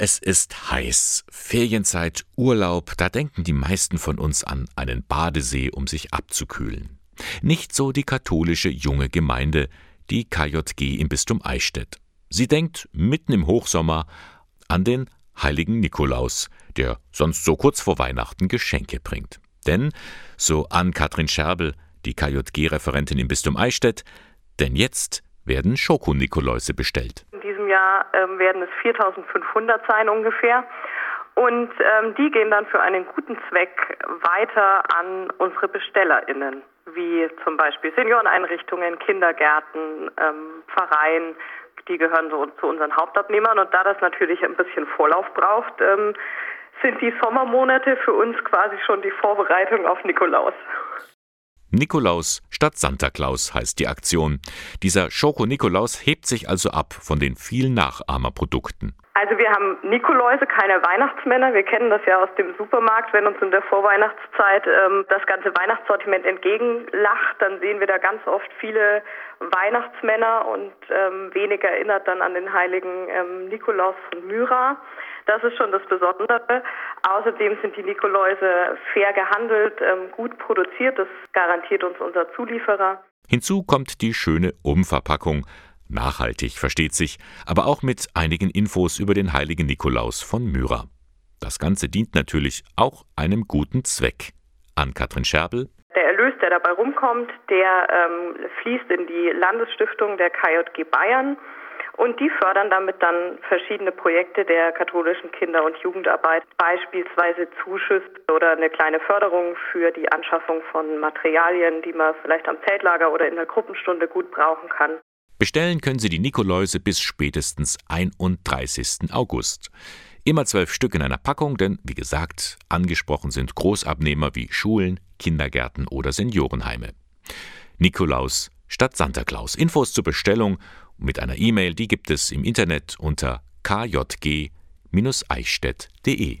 Es ist heiß. Ferienzeit, Urlaub, da denken die meisten von uns an einen Badesee, um sich abzukühlen. Nicht so die katholische junge Gemeinde, die KJG im Bistum Eichstätt. Sie denkt mitten im Hochsommer an den heiligen Nikolaus, der sonst so kurz vor Weihnachten Geschenke bringt. Denn, so an Katrin Scherbel, die KJG-Referentin im Bistum Eichstätt, denn jetzt werden Schokonikoläuse bestellt Jahr ähm, werden es 4500 sein ungefähr. Und ähm, die gehen dann für einen guten Zweck weiter an unsere BestellerInnen, wie zum Beispiel Senioreneinrichtungen, Kindergärten, ähm, Pfarreien, die gehören so zu unseren Hauptabnehmern. Und da das natürlich ein bisschen Vorlauf braucht, ähm, sind die Sommermonate für uns quasi schon die Vorbereitung auf Nikolaus. Nikolaus statt Santa Claus heißt die Aktion. Dieser Schoko-Nikolaus hebt sich also ab von den vielen Nachahmerprodukten. Also wir haben Nikoläuse, keine Weihnachtsmänner. Wir kennen das ja aus dem Supermarkt. Wenn uns in der Vorweihnachtszeit ähm, das ganze Weihnachtssortiment entgegenlacht, dann sehen wir da ganz oft viele Weihnachtsmänner und ähm, wenig erinnert dann an den heiligen ähm, Nikolaus von Myra. Das ist schon das Besondere. Außerdem sind die Nikoläuse fair gehandelt, ähm, gut produziert. Das garantiert uns unser Zulieferer. Hinzu kommt die schöne Umverpackung. Nachhaltig, versteht sich, aber auch mit einigen Infos über den heiligen Nikolaus von Myra. Das Ganze dient natürlich auch einem guten Zweck. An Katrin Scherbel. Der Erlös, der dabei rumkommt, der ähm, fließt in die Landesstiftung der KJG Bayern. Und die fördern damit dann verschiedene Projekte der katholischen Kinder- und Jugendarbeit, beispielsweise Zuschüsse oder eine kleine Förderung für die Anschaffung von Materialien, die man vielleicht am Zeltlager oder in der Gruppenstunde gut brauchen kann. Bestellen können Sie die Nikoläuse bis spätestens 31. August. Immer zwölf Stück in einer Packung, denn wie gesagt, angesprochen sind Großabnehmer wie Schulen, Kindergärten oder Seniorenheime. Nikolaus statt Santa Claus. Infos zur Bestellung mit einer E-Mail, die gibt es im Internet unter kjg-eichstätt.de.